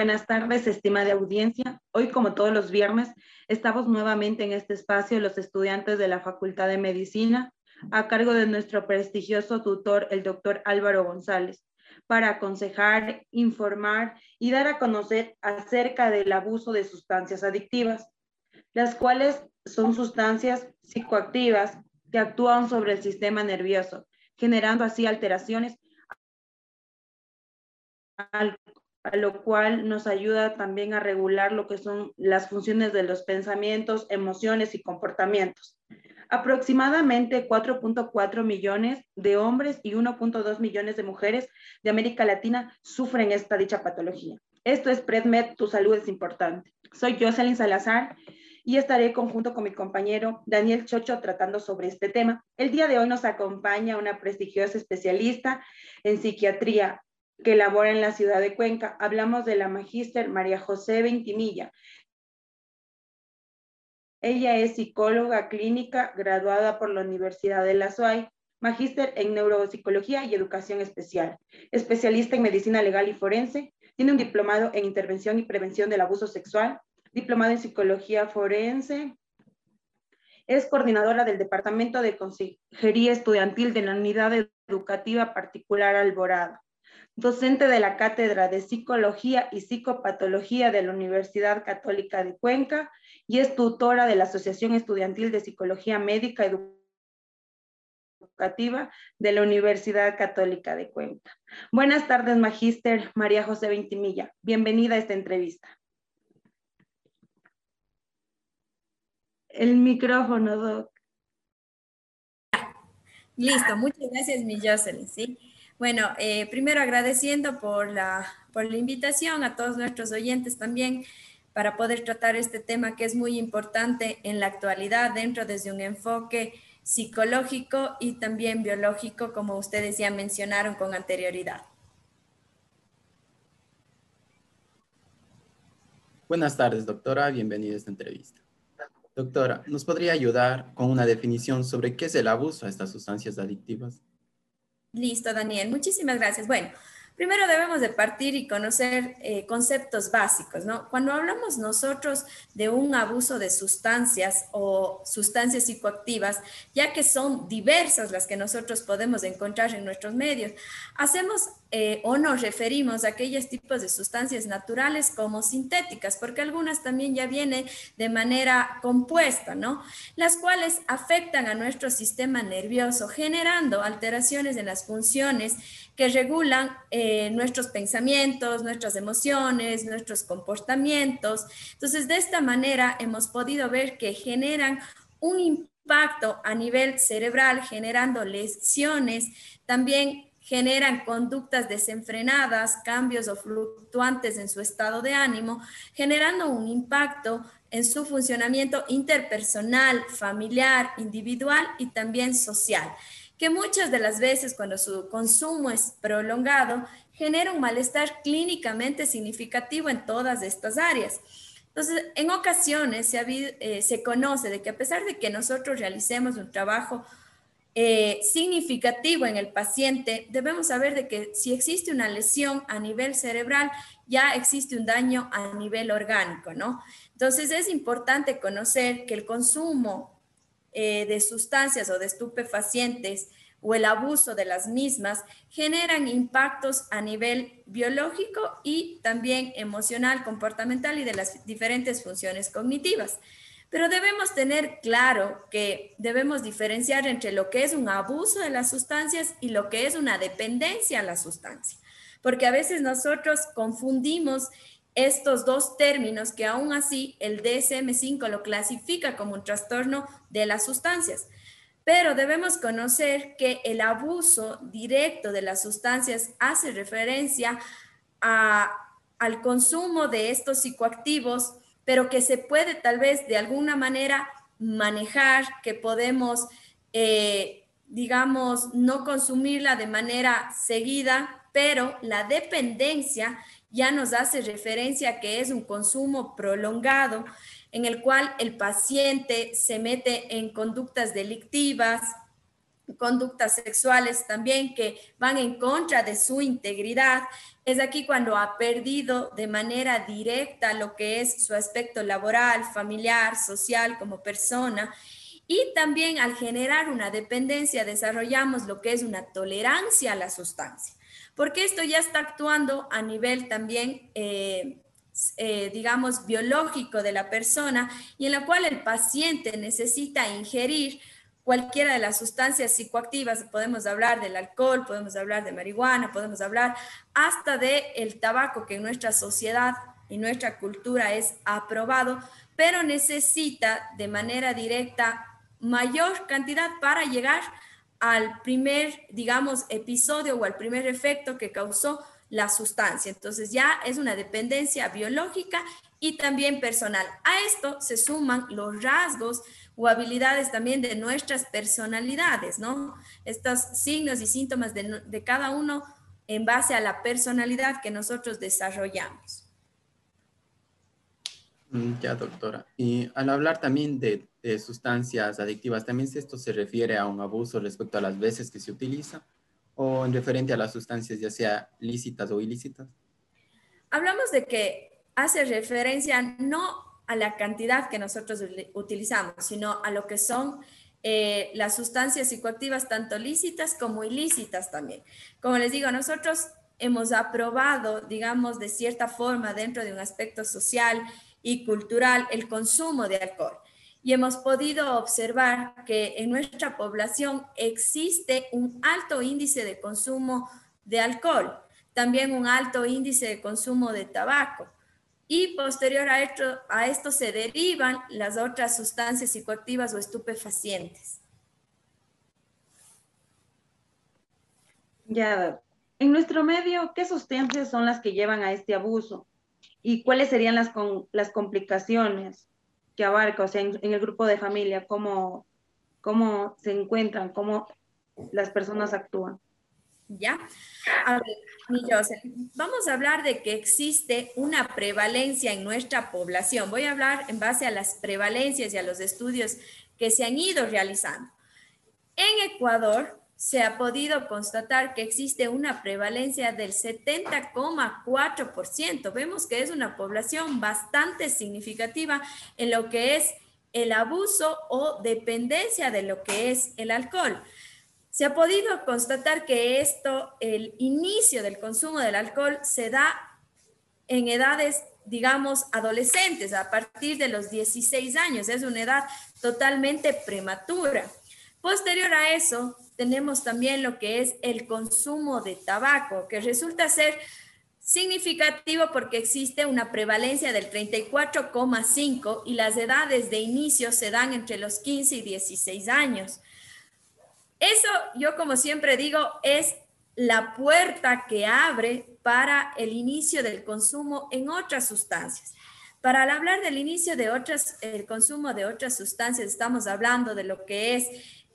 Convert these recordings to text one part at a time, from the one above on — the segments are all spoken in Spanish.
buenas tardes, estimada audiencia. Hoy, como todos los viernes, estamos nuevamente en este espacio los estudiantes de la Facultad de Medicina a cargo de nuestro prestigioso tutor, el doctor Álvaro González, para aconsejar, informar y dar a conocer acerca del abuso de sustancias adictivas, las cuales son sustancias psicoactivas que actúan sobre el sistema nervioso, generando así alteraciones a lo cual nos ayuda también a regular lo que son las funciones de los pensamientos, emociones y comportamientos. Aproximadamente 4.4 millones de hombres y 1.2 millones de mujeres de América Latina sufren esta dicha patología. Esto es PredMed, tu salud es importante. Soy Jocelyn Salazar y estaré conjunto con mi compañero Daniel Chocho tratando sobre este tema. El día de hoy nos acompaña una prestigiosa especialista en psiquiatría que labora en la ciudad de Cuenca. Hablamos de la magíster María José Ventimilla, ella es psicóloga clínica graduada por la Universidad de la SUAY, magíster en neuropsicología y educación especial, especialista en medicina legal y forense, tiene un diplomado en intervención y prevención del abuso sexual, diplomado en psicología forense, es coordinadora del Departamento de Consejería Estudiantil de la Unidad Educativa Particular Alborada docente de la Cátedra de Psicología y Psicopatología de la Universidad Católica de Cuenca y es tutora de la Asociación Estudiantil de Psicología Médica Educativa de la Universidad Católica de Cuenca. Buenas tardes, Magíster María José Ventimilla. Bienvenida a esta entrevista. El micrófono, Doc. Listo, muchas gracias, mi Jocelyn. ¿sí? Bueno, eh, primero agradeciendo por la, por la invitación a todos nuestros oyentes también para poder tratar este tema que es muy importante en la actualidad dentro desde un enfoque psicológico y también biológico, como ustedes ya mencionaron con anterioridad. Buenas tardes, doctora. Bienvenida a esta entrevista. Doctora, ¿nos podría ayudar con una definición sobre qué es el abuso a estas sustancias adictivas? Listo, Daniel. Muchísimas gracias. Bueno, primero debemos de partir y conocer eh, conceptos básicos, ¿no? Cuando hablamos nosotros de un abuso de sustancias o sustancias psicoactivas, ya que son diversas las que nosotros podemos encontrar en nuestros medios, hacemos eh, o nos referimos a aquellos tipos de sustancias naturales como sintéticas, porque algunas también ya vienen de manera compuesta, ¿no? Las cuales afectan a nuestro sistema nervioso, generando alteraciones en las funciones que regulan eh, nuestros pensamientos, nuestras emociones, nuestros comportamientos. Entonces, de esta manera hemos podido ver que generan un impacto a nivel cerebral, generando lesiones, también generan conductas desenfrenadas, cambios o fluctuantes en su estado de ánimo, generando un impacto en su funcionamiento interpersonal, familiar, individual y también social, que muchas de las veces cuando su consumo es prolongado, genera un malestar clínicamente significativo en todas estas áreas. Entonces, en ocasiones se, eh, se conoce de que a pesar de que nosotros realicemos un trabajo eh, significativo en el paciente, debemos saber de que si existe una lesión a nivel cerebral, ya existe un daño a nivel orgánico, ¿no? Entonces es importante conocer que el consumo eh, de sustancias o de estupefacientes o el abuso de las mismas generan impactos a nivel biológico y también emocional, comportamental y de las diferentes funciones cognitivas. Pero debemos tener claro que debemos diferenciar entre lo que es un abuso de las sustancias y lo que es una dependencia a la sustancia. Porque a veces nosotros confundimos estos dos términos que aún así el DSM5 lo clasifica como un trastorno de las sustancias. Pero debemos conocer que el abuso directo de las sustancias hace referencia al consumo de estos psicoactivos pero que se puede tal vez de alguna manera manejar, que podemos, eh, digamos, no consumirla de manera seguida, pero la dependencia ya nos hace referencia a que es un consumo prolongado en el cual el paciente se mete en conductas delictivas, conductas sexuales también que van en contra de su integridad. Es aquí cuando ha perdido de manera directa lo que es su aspecto laboral, familiar, social como persona. Y también al generar una dependencia desarrollamos lo que es una tolerancia a la sustancia, porque esto ya está actuando a nivel también... Eh, eh, digamos, biológico de la persona y en la cual el paciente necesita ingerir cualquiera de las sustancias psicoactivas, podemos hablar del alcohol, podemos hablar de marihuana, podemos hablar hasta de el tabaco que en nuestra sociedad y nuestra cultura es aprobado, pero necesita de manera directa mayor cantidad para llegar al primer, digamos, episodio o al primer efecto que causó la sustancia. Entonces ya es una dependencia biológica y también personal. A esto se suman los rasgos o habilidades también de nuestras personalidades, ¿no? Estos signos y síntomas de, cada uno en base a la personalidad que nosotros desarrollamos. Mm, ya, doctora. Y al hablar también de, de, sustancias adictivas, ¿también esto se refiere a un abuso respecto a las veces que se utiliza o en referente a las sustancias, ya sea lícitas o ilícitas? Hablamos de que hace referencia no a la cantidad que nosotros utilizamos, sino a lo que son eh, las sustancias psicoactivas, tanto lícitas como ilícitas también. Como les digo, nosotros hemos aprobado, digamos, de cierta forma, dentro de un aspecto social y cultural, el consumo de alcohol. Y hemos podido observar que en nuestra población existe un alto índice de consumo de alcohol, también un alto índice de consumo de tabaco y posterior a esto, se derivan las otras sustancias psicoactivas o estupefacientes. Ya, en nuestro medio, ¿qué sustancias son las que llevan a este abuso? ¿Y cuáles serían las, las complicaciones que abarca, o sea, en, en el grupo de familia, cómo, cómo se encuentran, cómo las personas actúan? ¿Ya? A ver, vamos a hablar de que existe una prevalencia en nuestra población. Voy a hablar en base a las prevalencias y a los estudios que se han ido realizando. En Ecuador se ha podido constatar que existe una prevalencia del 70,4%. Vemos que es una población bastante significativa en lo que es el abuso o dependencia de lo que es el alcohol. Se ha podido constatar que esto, el inicio del consumo del alcohol, se da en edades, digamos, adolescentes, a partir de los 16 años. Es una edad totalmente prematura. Posterior a eso, tenemos también lo que es el consumo de tabaco, que resulta ser significativo porque existe una prevalencia del 34,5 y las edades de inicio se dan entre los 15 y 16 años. Eso, yo como siempre digo, es la puerta que abre para el inicio del consumo en otras sustancias. Para hablar del inicio de consumo de otras sustancias, estamos hablando de lo que es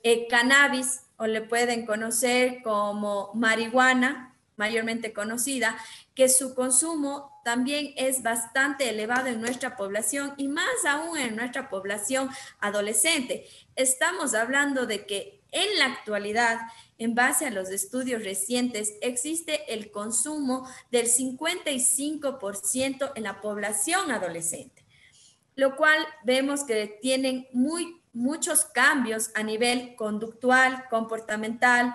el cannabis, o le pueden conocer como marihuana, mayormente conocida, que su consumo también es bastante elevado en nuestra población y más aún en nuestra población adolescente. Estamos hablando de que en la actualidad, en base a los estudios recientes, existe el consumo del 55% en la población adolescente, lo cual vemos que tienen muy, muchos cambios a nivel conductual, comportamental,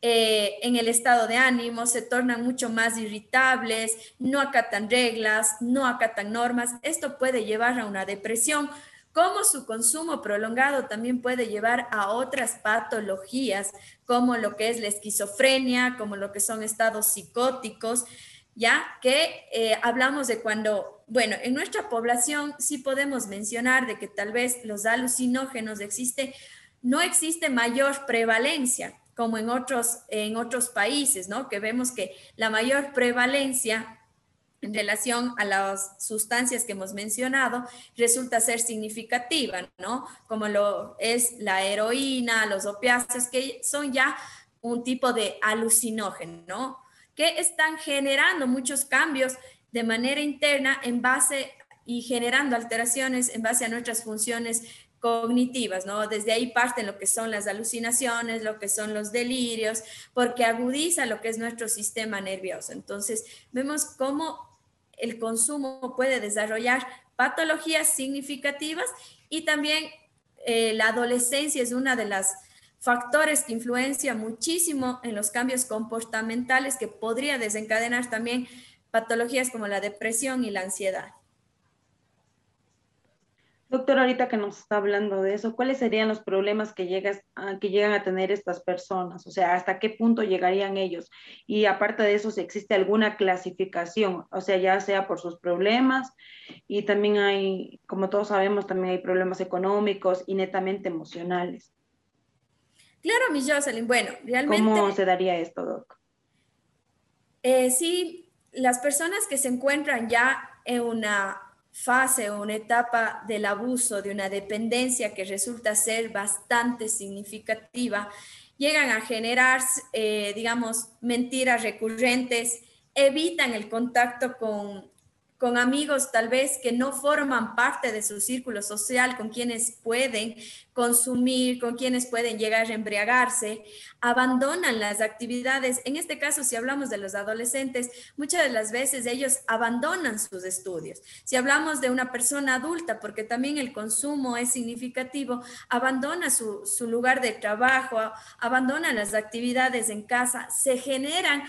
eh, en el estado de ánimo, se tornan mucho más irritables, no acatan reglas, no acatan normas. Esto puede llevar a una depresión, cómo su consumo prolongado también puede llevar a otras patologías, como lo que es la esquizofrenia, como lo que son estados psicóticos, ya que eh, hablamos de cuando, bueno, en nuestra población sí podemos mencionar de que tal vez los alucinógenos existe, no existe mayor prevalencia como en otros, en otros países, ¿no? Que vemos que la mayor prevalencia en relación a las sustancias que hemos mencionado resulta ser significativa, ¿no? Como lo es la heroína, los opiáceos, que son ya un tipo de alucinógeno, ¿no? Que están generando muchos cambios de manera interna en base y generando alteraciones en base a nuestras funciones cognitivas, ¿no? Desde ahí parten lo que son las alucinaciones, lo que son los delirios, porque agudiza lo que es nuestro sistema nervioso. Entonces, vemos cómo el consumo puede desarrollar patologías significativas y también eh, la adolescencia es una de las factores que influencia muchísimo en los cambios comportamentales que podría desencadenar también patologías como la depresión y la ansiedad. Doctor, ahorita que nos está hablando de eso, ¿cuáles serían los problemas que, llegas que llegan a tener estas personas? O sea, ¿hasta qué punto llegarían ellos? Y aparte de eso, si existe alguna clasificación, o sea, ya sea por sus problemas y también hay, como todos sabemos, también hay problemas económicos y netamente emocionales. Claro, mi Jocelyn. Bueno, realmente... ¿Cómo se daría esto, Doc? Eh, sí, las personas que se encuentran ya en una fase o una etapa del abuso, de una dependencia que resulta ser bastante significativa, llegan a generar, eh, digamos, mentiras recurrentes, evitan el contacto con con amigos tal vez que no forman parte de su círculo social, con quienes pueden consumir, con quienes pueden llegar a embriagarse, abandonan las actividades. En este caso, si hablamos de los adolescentes, muchas de las veces ellos abandonan sus estudios. Si hablamos de una persona adulta, porque también el consumo es significativo, abandona su, lugar de trabajo, abandona las actividades en casa, se generan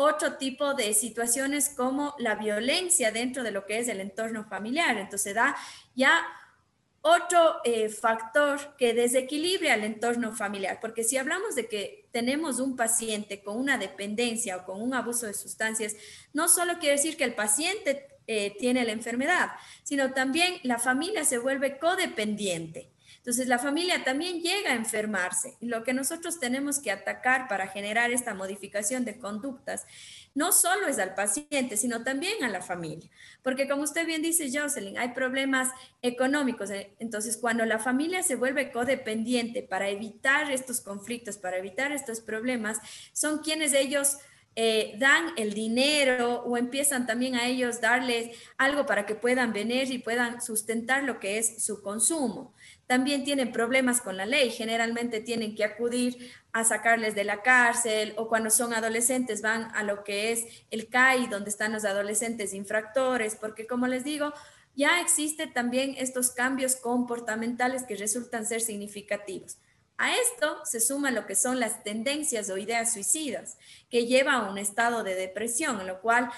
otro tipo de situaciones como la violencia dentro de lo que es el entorno familiar. Entonces da ya otro eh, factor que desequilibra el entorno familiar, porque si hablamos de que tenemos un paciente con una dependencia o con un abuso de sustancias, no solo quiere decir que el paciente eh, tiene la enfermedad, sino también la familia se vuelve codependiente. Entonces, la familia también llega a enfermarse. Y lo que nosotros tenemos que atacar para generar esta modificación de conductas no solo es al paciente, sino también a la familia. Porque como usted bien dice, Jocelyn, hay problemas económicos. Entonces, cuando la familia se vuelve codependiente para evitar estos conflictos, para evitar estos problemas, son quienes ellos... Eh, dan el dinero o empiezan también a ellos darles algo para que puedan venir y puedan sustentar lo que es su consumo también tienen problemas con la ley. Generalmente tienen que acudir a sacarles de la cárcel o cuando son adolescentes van a lo que es el CAI, donde están los adolescentes infractores, porque como les digo, ya existen también estos cambios comportamentales que resultan ser significativos. A esto se suma lo que son las tendencias o ideas suicidas, que lleva a un estado de depresión, en lo cual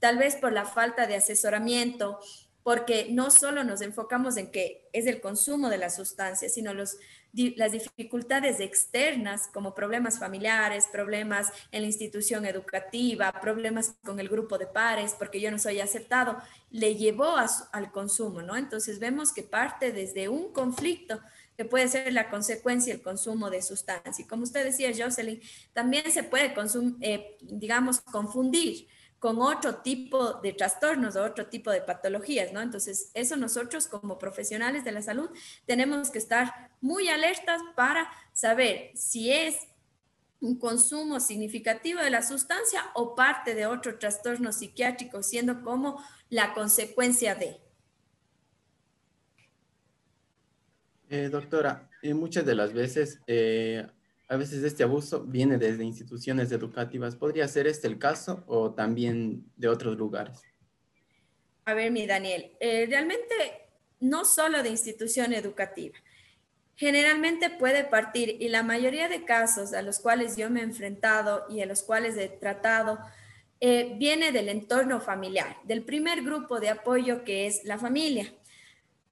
tal vez por la falta de asesoramiento, porque no solo nos enfocamos en que es el consumo de las sustancias, sino los, las dificultades externas como problemas familiares, problemas en la institución educativa, problemas con el grupo de pares, porque yo no soy aceptado, le llevó al consumo, ¿no? Entonces vemos que parte desde un conflicto que puede ser la consecuencia el consumo de sustancias. Y como usted decía, Jocelyn, también se puede, eh, digamos, confundir con otro tipo de trastornos o otro tipo de patologías, ¿no? Entonces, eso nosotros como profesionales de la salud tenemos que estar muy alertas para saber si es un consumo significativo de la sustancia o parte de otro trastorno psiquiátrico, siendo como la consecuencia de. Eh, doctora, eh, muchas de las veces eh, a veces este abuso viene desde instituciones educativas. ¿Podría ser este el caso o también de otros lugares? A ver, mi Daniel, eh, realmente no solo de institución educativa. Generalmente puede partir, y la mayoría de casos a los cuales yo me he enfrentado y a los cuales he tratado, viene del entorno familiar, del primer grupo de apoyo que es la familia.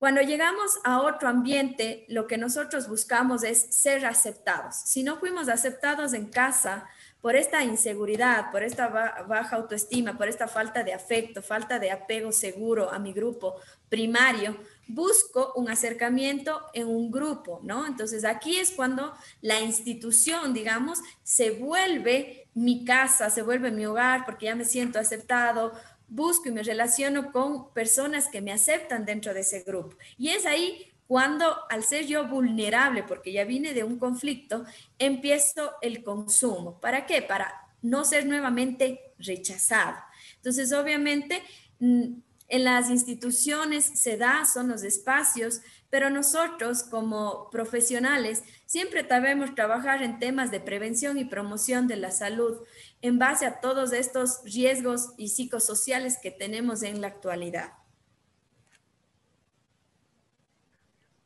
Cuando llegamos a otro ambiente, lo que nosotros buscamos es ser aceptados. Si no fuimos aceptados en casa por esta inseguridad, por esta baja autoestima, por esta falta de afecto, falta de apego seguro a mi grupo primario, busco un acercamiento en un grupo, ¿no? Entonces aquí es cuando la institución, digamos, se vuelve mi casa, se vuelve mi hogar porque ya me siento aceptado, busco y me relaciono con personas que me aceptan dentro de ese grupo. Y es ahí cuando, al ser yo vulnerable, porque ya vine de un conflicto, empiezo el consumo. ¿Para qué? Para no ser nuevamente rechazado. Entonces, obviamente, mm, en las instituciones se da, son los espacios pero nosotros como profesionales siempre debemos trabajar en temas de prevención y promoción de la salud en base a todos estos riesgos y psicosociales que tenemos en la actualidad.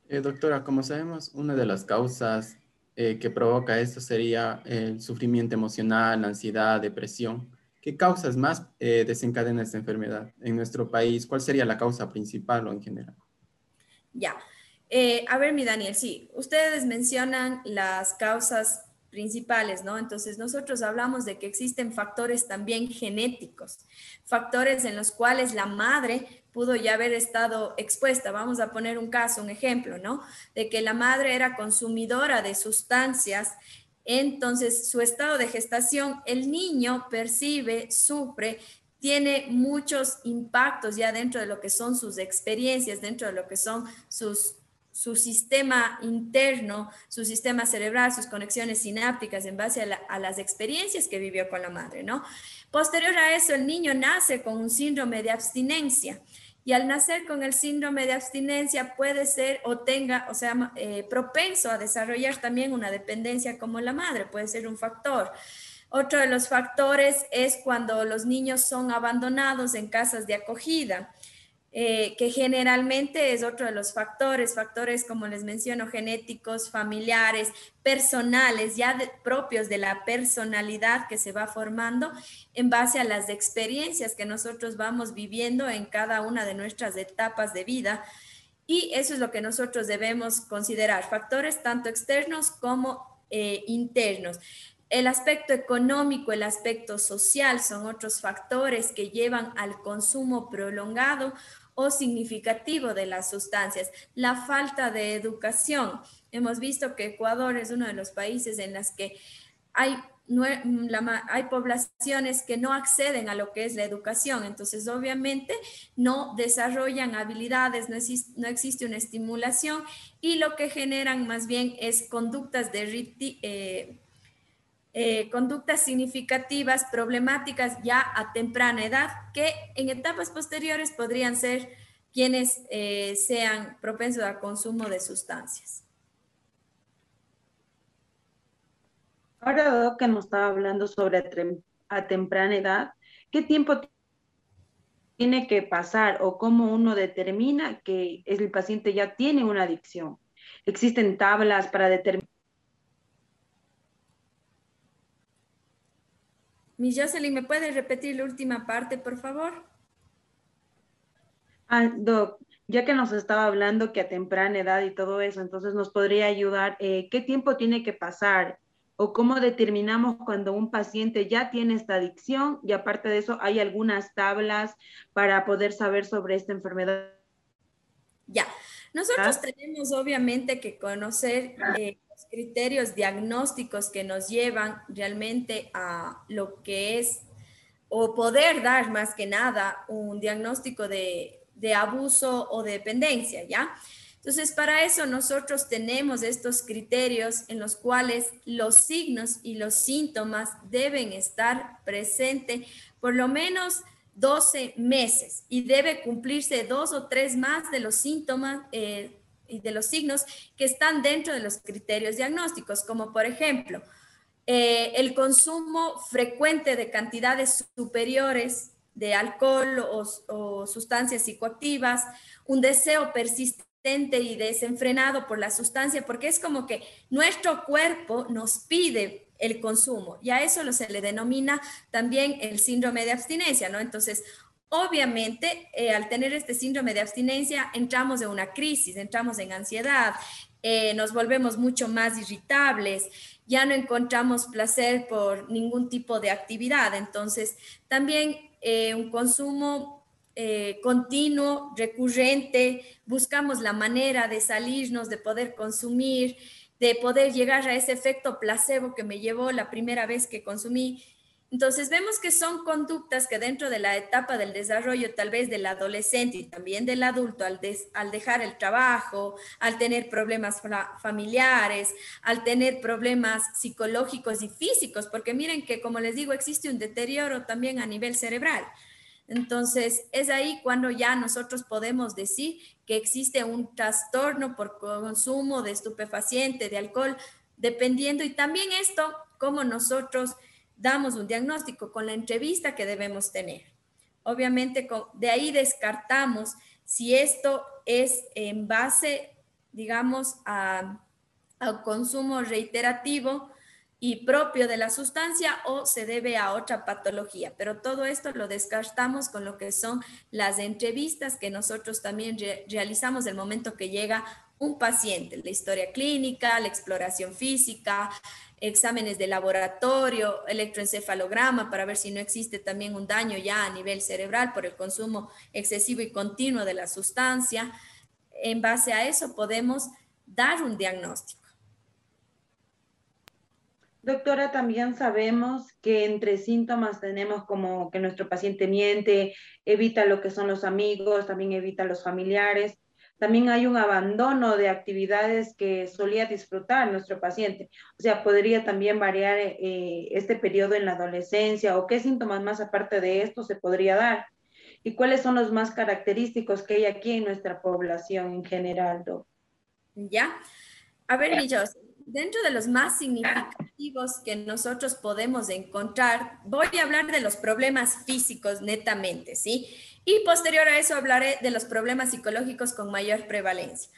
Eh, doctora, como sabemos, una de las causas eh, que provoca esto sería el sufrimiento emocional, ansiedad, depresión. ¿Qué causas más eh, desencadena esta enfermedad en nuestro país? ¿Cuál sería la causa principal o en general? Ya. Eh, a ver, mi Daniel, sí, ustedes mencionan las causas principales, ¿no? Entonces, nosotros hablamos de que existen factores también genéticos, factores en los cuales la madre pudo ya haber estado expuesta. Vamos a poner un caso, un ejemplo, ¿no? De que la madre era consumidora de sustancias entonces, su estado de gestación, el niño percibe, sufre, tiene muchos impactos ya dentro de lo que son sus experiencias, dentro de lo que son sus su sistema interno, su sistema cerebral, sus conexiones sinápticas en base a, las experiencias que vivió con la madre, ¿no? Posterior a eso, el niño nace con un síndrome de abstinencia y al nacer con el síndrome de abstinencia puede ser o tenga, o sea, eh, propenso a desarrollar también una dependencia como la madre, puede ser un factor. Otro de los factores es cuando los niños son abandonados en casas de acogida. Eh, que generalmente es otro de los factores, factores como les menciono, genéticos, familiares, personales, ya propios de la personalidad que se va formando en base a las experiencias que nosotros vamos viviendo en cada una de nuestras etapas de vida. Y eso es lo que nosotros debemos considerar, factores tanto externos como eh, internos. El aspecto económico, el aspecto social son otros factores que llevan al consumo prolongado o significativo de las sustancias. La falta de educación. Hemos visto que Ecuador es uno de los países en los que hay, hay poblaciones que no acceden a lo que es la educación, entonces obviamente no desarrollan habilidades, no existe, no existe una estimulación y lo que generan más bien es conductas de eh, eh, conductas significativas, problemáticas ya a temprana edad, que en etapas posteriores podrían ser quienes eh, sean propensos al consumo de sustancias. Ahora, que nos estaba hablando sobre a temprana edad, ¿qué tiempo tiene que pasar o cómo uno determina que el paciente ya tiene una adicción? ¿Existen tablas para determinar? Mi Jocelyn, ¿me puede repetir la última parte, por favor? Ah, Doc, ya que nos estaba hablando que a temprana edad y todo eso, entonces nos podría ayudar, eh, ¿qué tiempo tiene que pasar? ¿O cómo determinamos cuando un paciente ya tiene esta adicción? Y aparte de eso, ¿hay algunas tablas para poder saber sobre esta enfermedad? Ya, nosotros tenemos obviamente que conocer eh, criterios diagnósticos que nos llevan realmente a lo que es, o poder dar más que nada un diagnóstico de, de abuso o dependencia, ¿ya? Entonces, para eso nosotros tenemos estos criterios en los cuales los signos y los síntomas deben estar presentes por lo menos 12 meses y debe cumplirse dos o tres más de los síntomas, eh, y de los signos que están dentro de los criterios diagnósticos, como por ejemplo eh, el consumo frecuente de cantidades superiores de alcohol o, sustancias psicoactivas, un deseo persistente y desenfrenado por la sustancia, porque es como que nuestro cuerpo nos pide el consumo y a eso se le denomina también el síndrome de abstinencia, ¿no? Entonces, Obviamente, eh, al tener este síndrome de abstinencia, entramos en una crisis, entramos en ansiedad, eh, nos volvemos mucho más irritables, ya no encontramos placer por ningún tipo de actividad. Entonces, también eh, un consumo continuo, recurrente, buscamos la manera de salirnos, de poder consumir, de poder llegar a ese efecto placebo que me llevó la primera vez que consumí entonces vemos que son conductas que dentro de la etapa del desarrollo tal vez del adolescente y también del adulto al, al dejar el trabajo, al tener problemas familiares, al tener problemas psicológicos y físicos, porque miren que como les digo existe un deterioro también a nivel cerebral. Entonces, es ahí cuando ya nosotros podemos decir que existe un trastorno por consumo de estupefaciente, de alcohol, dependiendo, y también esto, como nosotros damos un diagnóstico con la entrevista que debemos tener. Obviamente, de ahí descartamos si esto es en base, digamos, a, al consumo reiterativo y propio de la sustancia o se debe a otra patología. Pero todo esto lo descartamos con lo que son las entrevistas que nosotros también realizamos el momento que llega un paciente, la historia clínica, la exploración física, exámenes de laboratorio, electroencefalograma para ver si no existe también un daño ya a nivel cerebral por el consumo excesivo y continuo de la sustancia. En base a eso podemos dar un diagnóstico. Doctora, también sabemos que entre síntomas tenemos como que nuestro paciente miente, evita lo que son los amigos, también evita los familiares. También hay un abandono de actividades que solía disfrutar nuestro paciente. O sea, podría también variar eh, este periodo en la adolescencia o qué síntomas más aparte de esto se podría dar. ¿Y cuáles son los más característicos que hay aquí en nuestra población en general, Ya. A ver, Millos, dentro de los más significativos que nosotros podemos encontrar, voy a hablar de los problemas físicos netamente, ¿sí? Y posterior a eso hablaré de los problemas psicológicos con mayor prevalencia.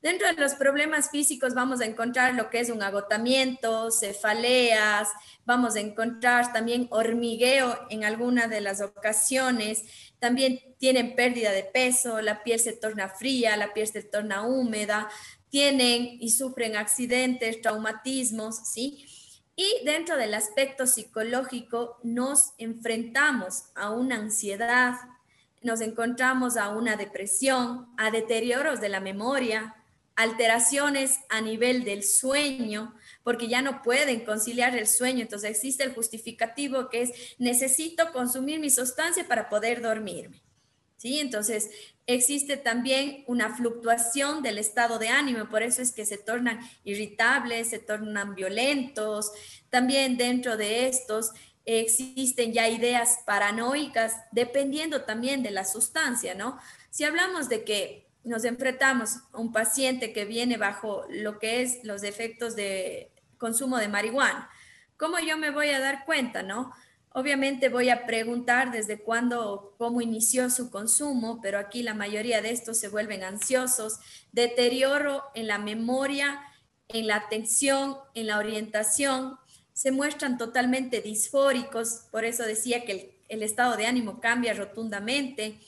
Dentro de los problemas físicos vamos a encontrar lo que es un agotamiento, cefaleas, vamos a encontrar también hormigueo en alguna de las ocasiones, también tienen pérdida de peso, la piel se torna fría, la piel se torna húmeda, tienen y sufren accidentes, traumatismos, ¿sí? Y dentro del aspecto psicológico nos enfrentamos a una ansiedad, nos encontramos a una depresión, a deterioros de la memoria, alteraciones a nivel del sueño, porque ya no pueden conciliar el sueño. Entonces existe el justificativo que es necesito consumir mi sustancia para poder dormirme. ¿Sí? Entonces, existe también una fluctuación del estado de ánimo, por eso es que se tornan irritables, se tornan violentos. También dentro de estos existen ya ideas paranoicas, dependiendo también de la sustancia, ¿no? Si hablamos de que nos enfrentamos a un paciente que viene bajo lo que es los efectos de consumo de marihuana, ¿cómo yo me voy a dar cuenta, no? Obviamente voy a preguntar desde cuándo, cómo inició su consumo, pero aquí la mayoría de estos se vuelven ansiosos, deterioro en la memoria, en la atención, en la orientación, se muestran totalmente disfóricos, por eso decía que el, estado de ánimo cambia rotundamente,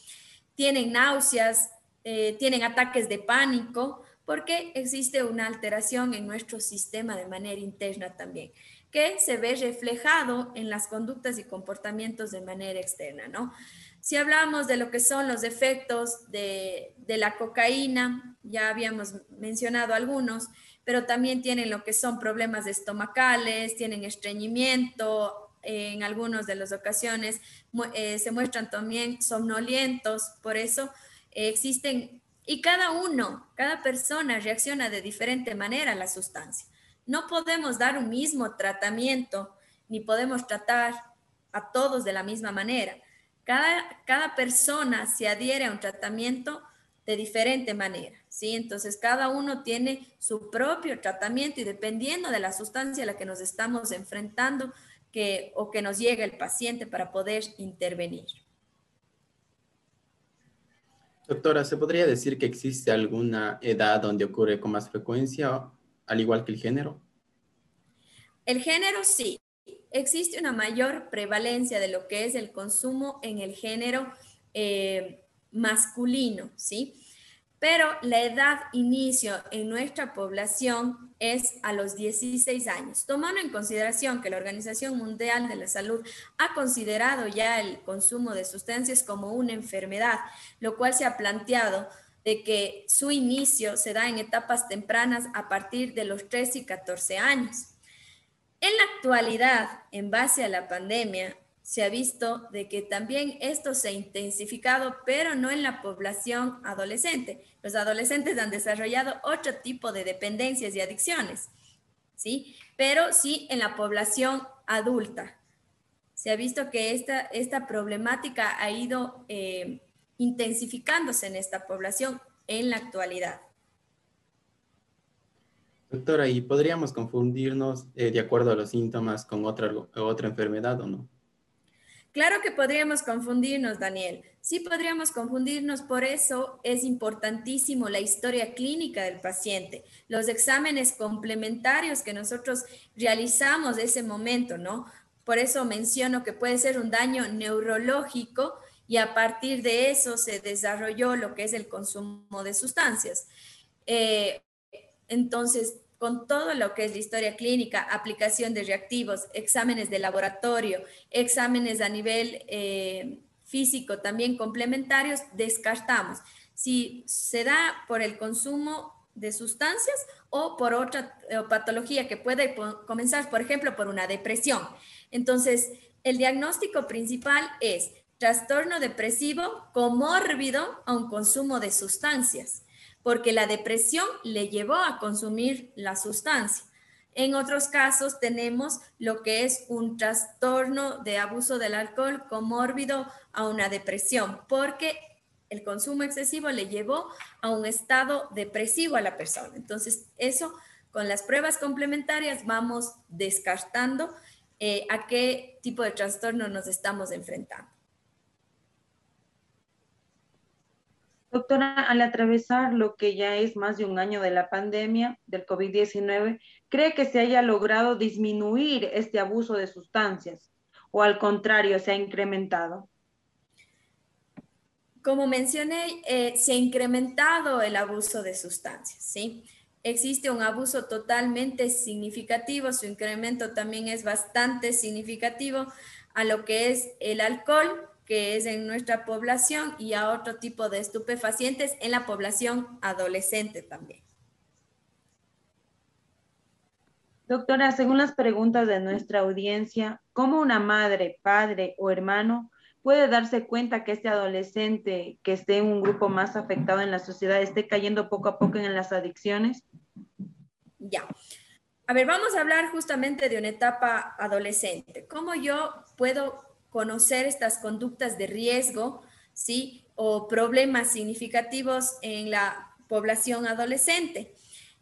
tienen náuseas, eh, tienen ataques de pánico, porque existe una alteración en nuestro sistema de manera interna también que se ve reflejado en las conductas y comportamientos de manera externa, ¿no? Si hablamos de lo que son los efectos de, la cocaína, ya habíamos mencionado algunos, pero también tienen lo que son problemas estomacales, tienen estreñimiento, en algunas de las ocasiones eh, se muestran también somnolientos, por eso eh, existen, y cada uno, cada persona reacciona de diferente manera a la sustancia. No podemos dar un mismo tratamiento, ni podemos tratar a todos de la misma manera. Cada, cada persona se adhiere a un tratamiento de diferente manera, ¿sí? Entonces, cada uno tiene su propio tratamiento y dependiendo de la sustancia a la que nos estamos enfrentando que, o que nos llega el paciente para poder intervenir. Doctora, ¿se podría decir que existe alguna edad donde ocurre con más frecuencia al igual que el género? El género sí. Existe una mayor prevalencia de lo que es el consumo en el género eh, masculino, ¿sí? Pero la edad inicio en nuestra población es a los 16 años, tomando en consideración que la Organización Mundial de la Salud ha considerado ya el consumo de sustancias como una enfermedad, lo cual se ha planteado de que su inicio se da en etapas tempranas a partir de los 13 y 14 años. En la actualidad, en base a la pandemia, se ha visto de que también esto se ha intensificado, pero no en la población adolescente. Los adolescentes han desarrollado otro tipo de dependencias y adicciones, ¿sí? Pero sí en la población adulta, se ha visto que esta, esta problemática ha ido eh, intensificándose en esta población en la actualidad. Doctora, ¿y podríamos confundirnos eh, de acuerdo a los síntomas con otra, otra enfermedad o no? Claro que podríamos confundirnos, Daniel. Sí podríamos confundirnos, por eso es importantísimo la historia clínica del paciente, los exámenes complementarios que nosotros realizamos de ese momento, ¿no? Por eso menciono que puede ser un daño neurológico y a partir de eso se desarrolló lo que es el consumo de sustancias. Eh, entonces, con todo lo que es la historia clínica, aplicación de reactivos, exámenes de laboratorio, exámenes a nivel eh, físico también complementarios, descartamos si se da por el consumo de sustancias o por otra eh, patología que puede comenzar, por ejemplo, por una depresión. Entonces, el diagnóstico principal es trastorno depresivo comórbido a un consumo de sustancias porque la depresión le llevó a consumir la sustancia. En otros casos tenemos lo que es un trastorno de abuso del alcohol comórbido a una depresión, porque el consumo excesivo le llevó a un estado depresivo a la persona. Entonces, eso con las pruebas complementarias vamos descartando eh, a qué tipo de trastorno nos estamos enfrentando. Doctora, al atravesar lo que ya es más de un año de la pandemia del COVID-19, ¿cree que se haya logrado disminuir este abuso de sustancias o al contrario se ha incrementado? Como mencioné, eh, se ha incrementado el abuso de sustancias, ¿sí? Existe un abuso totalmente significativo, su incremento también es bastante significativo a lo que es el alcohol, que es en nuestra población y a otro tipo de estupefacientes en la población adolescente también. Doctora, según las preguntas de nuestra audiencia, ¿cómo una madre, padre o hermano puede darse cuenta que este adolescente que esté en un grupo más afectado en la sociedad esté cayendo poco a poco en las adicciones? Ya. A ver, vamos a hablar justamente de una etapa adolescente. ¿Cómo yo puedo conocer estas conductas de riesgo, ¿sí? O problemas significativos en la población adolescente.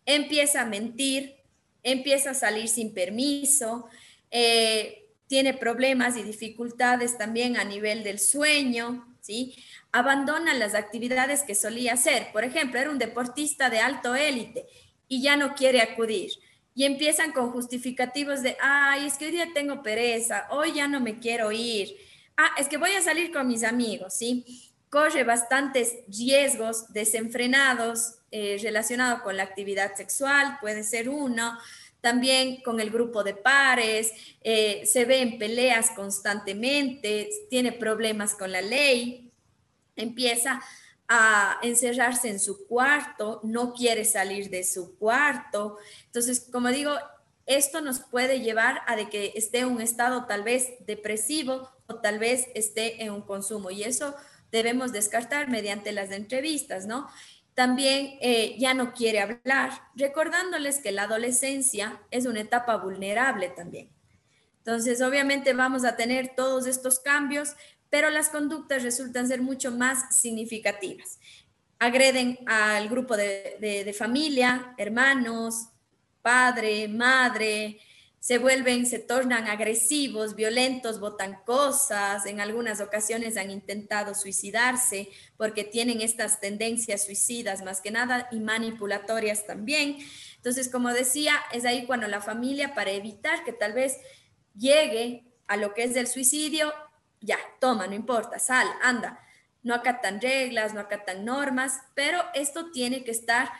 Empieza a mentir, empieza a salir sin permiso, eh, tiene problemas y dificultades también a nivel del sueño, ¿sí? Abandona las actividades que solía hacer. Por ejemplo, era un deportista de alto élite y ya no quiere acudir y empiezan con justificativos de, ay, es que hoy día tengo pereza, hoy ya no me quiero ir, ah, es que voy a salir con mis amigos, ¿sí? Corre bastantes riesgos desenfrenados eh, relacionados con la actividad sexual, puede ser uno, también con el grupo de pares, eh, se ve en peleas constantemente, tiene problemas con la ley, empieza a encerrarse en su cuarto, no quiere salir de su cuarto. Entonces, como digo, esto nos puede llevar a de que esté en un estado tal vez depresivo o tal vez esté en un consumo y eso debemos descartar mediante las entrevistas, ¿no? También eh, ya no quiere hablar, recordándoles que la adolescencia es una etapa vulnerable también. Entonces, obviamente vamos a tener todos estos cambios, pero las conductas resultan ser mucho más significativas. Agreden al grupo de, familia, hermanos, padre, madre, se vuelven, se tornan agresivos, violentos, botan cosas, en algunas ocasiones han intentado suicidarse porque tienen estas tendencias suicidas más que nada y manipulatorias también. Entonces, como decía, es ahí cuando la familia, para evitar que tal vez llegue a lo que es el suicidio, ya, toma, no importa, sal, anda. No acatan reglas, no acatan normas, pero esto tiene que estar,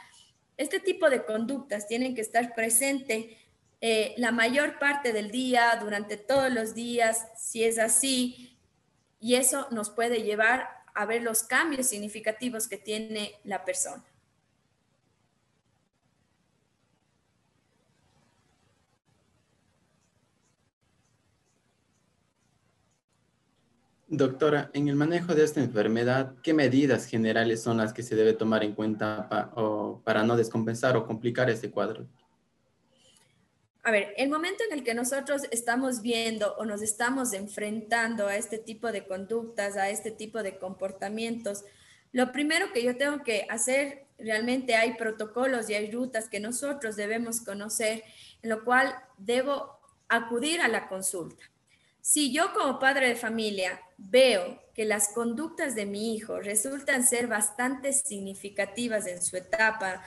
este tipo de conductas tienen que estar presente eh, la mayor parte del día, durante todos los días, si es así, y eso nos puede llevar a ver los cambios significativos que tiene la persona. Doctora, en el manejo de esta enfermedad, ¿qué medidas generales son las que se debe tomar en cuenta para no descompensar o complicar este cuadro? A ver, el momento en el que nosotros estamos viendo o nos estamos enfrentando a este tipo de conductas, a este tipo de comportamientos, lo primero que yo tengo que hacer, realmente hay protocolos y hay rutas que nosotros debemos conocer, en lo cual debo acudir a la consulta. Si yo como padre de familia veo que las conductas de mi hijo resultan ser bastante significativas en su etapa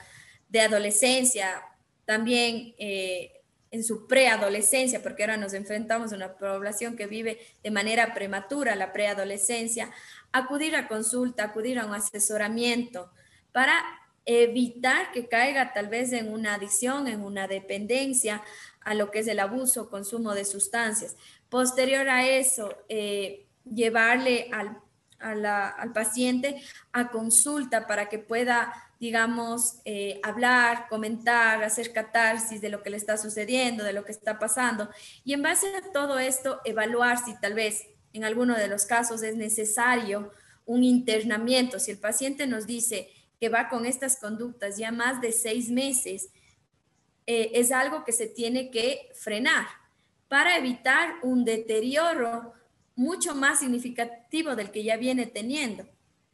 de adolescencia, también eh, en su preadolescencia, porque ahora nos enfrentamos a una población que vive de manera prematura la preadolescencia, acudir a consulta, acudir a un asesoramiento para evitar que caiga tal vez en una adicción, en una dependencia a lo que es el abuso, consumo de sustancias. Posterior a eso, eh, llevarle al, al paciente a consulta para que pueda digamos, eh, hablar, comentar, hacer catarsis de lo que le está sucediendo, de lo que está pasando. Y en base a todo esto, evaluar si tal vez en alguno de los casos es necesario un internamiento. Si el paciente nos dice que va con estas conductas ya más de seis meses, eh, es algo que se tiene que frenar para evitar un deterioro mucho más significativo del que ya viene teniendo.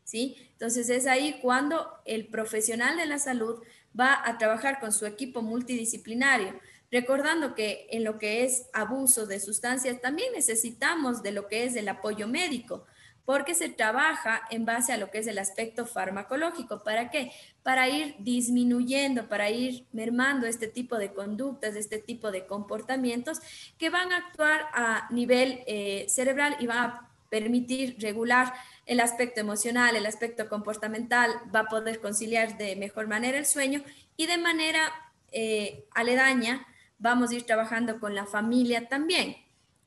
¿sí? Entonces es ahí cuando el profesional de la salud va a trabajar con su equipo multidisciplinario, recordando que en lo que es abuso de sustancias también necesitamos de lo que es el apoyo médico, porque se trabaja en base a lo que es el aspecto farmacológico. ¿Para qué? Para ir disminuyendo, para ir mermando este tipo de conductas, este tipo de comportamientos que van a actuar a nivel eh, cerebral y van a permitir regular el aspecto emocional, el aspecto comportamental, va a poder conciliar de mejor manera el sueño y de manera eh, aledaña vamos a ir trabajando con la familia también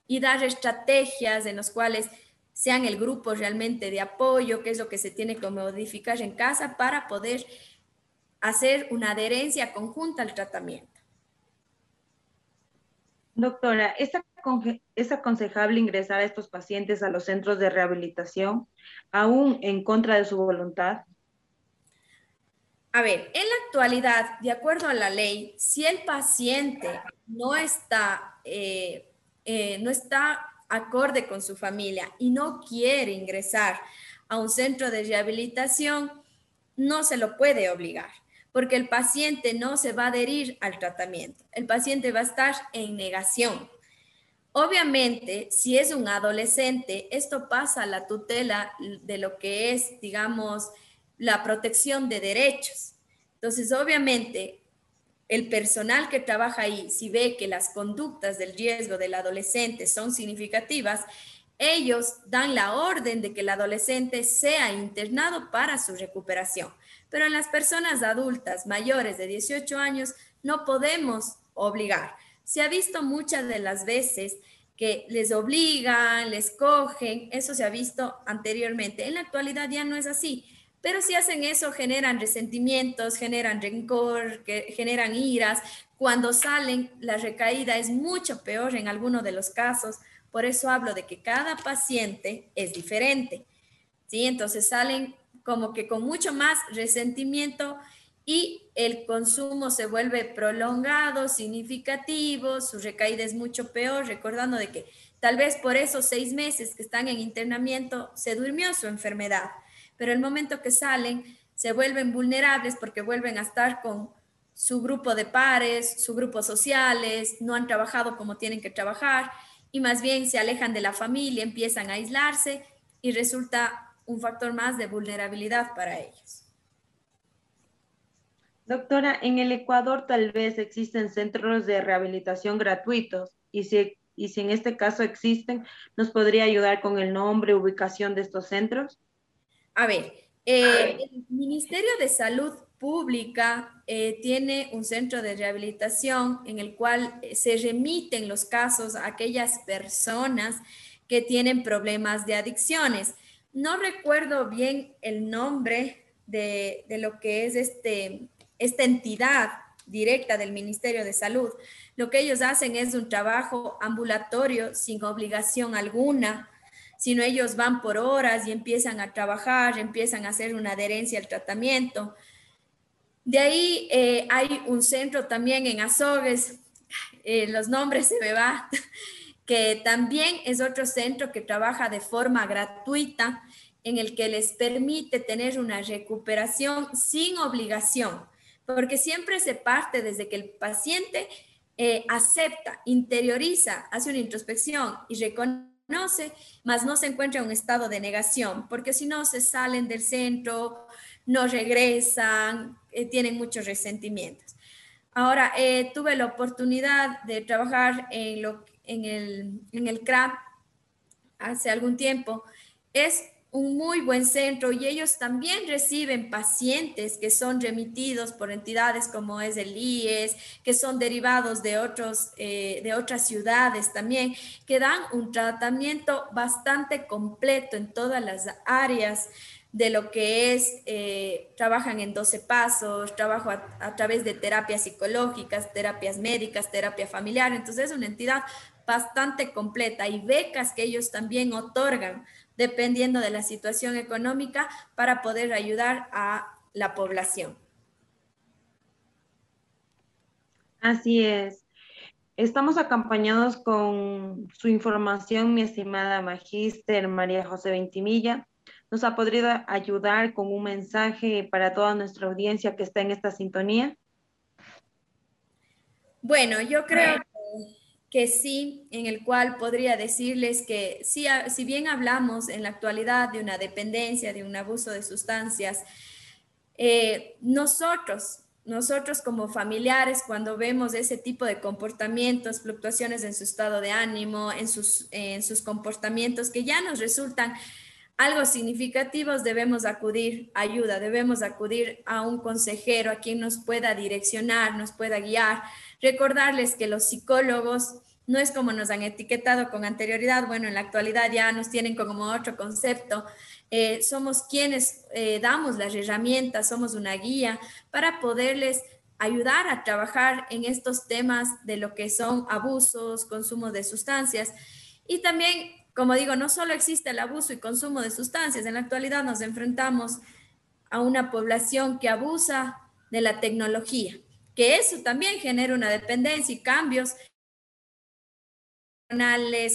y dar estrategias en las cuales sean el grupo realmente de apoyo, qué es lo que se tiene que modificar en casa para poder hacer una adherencia conjunta al tratamiento. Doctora, ¿es aconsejable ingresar a estos pacientes a los centros de rehabilitación aún en contra de su voluntad? A ver, en la actualidad, de acuerdo a la ley, si el paciente no está, eh, eh, no está acorde con su familia y no quiere ingresar a un centro de rehabilitación, no se lo puede obligar porque el paciente no se va a adherir al tratamiento. El paciente va a estar en negación. Obviamente, si es un adolescente, esto pasa a la tutela de lo que es, digamos, la protección de derechos. Entonces, obviamente, el personal que trabaja ahí, si ve que las conductas del riesgo del adolescente son significativas, ellos dan la orden de que el adolescente sea internado para su recuperación. Pero en las personas adultas mayores de 18 años no podemos obligar. Se ha visto muchas de las veces que les obligan, les cogen, eso se ha visto anteriormente. En la actualidad ya no es así, pero si hacen eso generan resentimientos, generan rencor, generan iras. Cuando salen, la recaída es mucho peor en algunos de los casos. Por eso hablo de que cada paciente es diferente. ¿sí? Entonces salen como que con mucho más resentimiento y el consumo se vuelve prolongado, significativo, su recaída es mucho peor, recordando de que tal vez por esos seis meses que están en internamiento se durmió su enfermedad, pero el momento que salen se vuelven vulnerables porque vuelven a estar con su grupo de pares, su grupo sociales, no han trabajado como tienen que trabajar y más bien se alejan de la familia, empiezan a aislarse y resulta un factor más de vulnerabilidad para ellos. Doctora, en el Ecuador tal vez existen centros de rehabilitación gratuitos y si, y si en este caso existen, ¿nos podría ayudar con el nombre, ubicación de estos centros? A ver, eh, el Ministerio de Salud Pública eh, tiene un centro de rehabilitación en el cual eh, se remiten los casos a aquellas personas que tienen problemas de adicciones. No recuerdo bien el nombre de, lo que es este, esta entidad directa del Ministerio de Salud. Lo que ellos hacen es un trabajo ambulatorio sin obligación alguna, sino ellos van por horas y empiezan a trabajar, empiezan a hacer una adherencia al tratamiento. De ahí eh, hay un centro también en Azogues, eh, los nombres se me va, que también es otro centro que trabaja de forma gratuita en el que les permite tener una recuperación sin obligación, porque siempre se parte desde que el paciente eh, acepta, interioriza, hace una introspección y reconoce, mas no se encuentra en un estado de negación, porque si no se salen del centro, no regresan, eh, tienen muchos resentimientos. Ahora, eh, tuve la oportunidad de trabajar en, lo, en, el, en el CRAP hace algún tiempo. Es un muy buen centro y ellos también reciben pacientes que son remitidos por entidades como es el IES, que son derivados de, otros, eh, de otras ciudades también, que dan un tratamiento bastante completo en todas las áreas de lo que es, eh, trabajan en 12 pasos, trabajo a, a, través de terapias psicológicas, terapias médicas, terapia familiar, entonces es una entidad bastante completa y becas que ellos también otorgan dependiendo de la situación económica para poder ayudar a la población. Así es. Estamos acompañados con su información, mi estimada magíster María José Ventimilla. ¿Nos ha podido ayudar con un mensaje para toda nuestra audiencia que está en esta sintonía? Bueno, yo creo que sí, en el cual podría decirles que si, si bien hablamos en la actualidad de una dependencia, de un abuso de sustancias, eh, nosotros, nosotros como familiares, cuando vemos ese tipo de comportamientos, fluctuaciones en su estado de ánimo, en sus, en sus comportamientos que ya nos resultan algo significativos, debemos acudir a ayuda, debemos acudir a un consejero, a quien nos pueda direccionar, nos pueda guiar. Recordarles que los psicólogos no es como nos han etiquetado con anterioridad, bueno, en la actualidad ya nos tienen como otro concepto. Eh, somos quienes eh, damos las herramientas, somos una guía para poderles ayudar a trabajar en estos temas de lo que son abusos, consumo de sustancias y también como digo, no solo existe el abuso y consumo de sustancias, en la actualidad nos enfrentamos a una población que abusa de la tecnología, que eso también genera una dependencia y cambios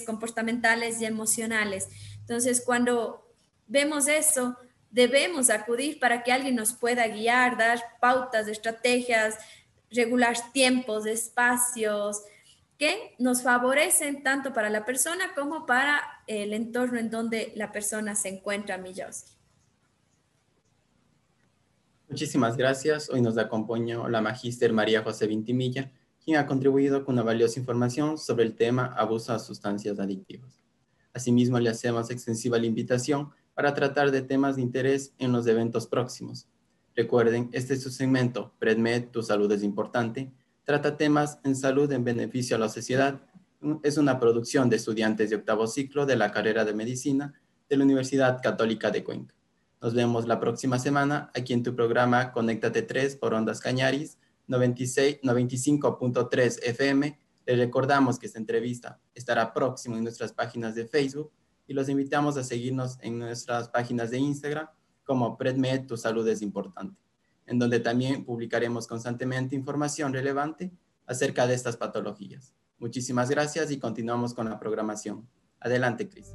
comportamentales y emocionales. Entonces, cuando vemos eso, debemos acudir para que alguien nos pueda guiar, dar pautas, estrategias, regular tiempos, espacios, que nos favorecen tanto para la persona como para el entorno en donde la persona se encuentra, Millos. Muchísimas gracias. Hoy nos acompañó la magíster María José Vintimilla, quien ha contribuido con una valiosa información sobre el tema abuso de sustancias adictivas. Asimismo, le hacemos extensiva la invitación para tratar de temas de interés en los eventos próximos. Recuerden, este es su segmento, PredMed, tu salud es importante, trata temas en salud en beneficio a la sociedad. Es una producción de estudiantes de octavo ciclo de la carrera de medicina de la Universidad Católica de Cuenca. Nos vemos la próxima semana aquí en tu programa Conéctate 3 por Ondas Cañaris 95.3 FM. Les recordamos que esta entrevista estará próximo en nuestras páginas de Facebook y los invitamos a seguirnos en nuestras páginas de Instagram como PredMed, tu salud es importante en donde también publicaremos constantemente información relevante acerca de estas patologías. Muchísimas gracias y continuamos con la programación. Adelante, Cris.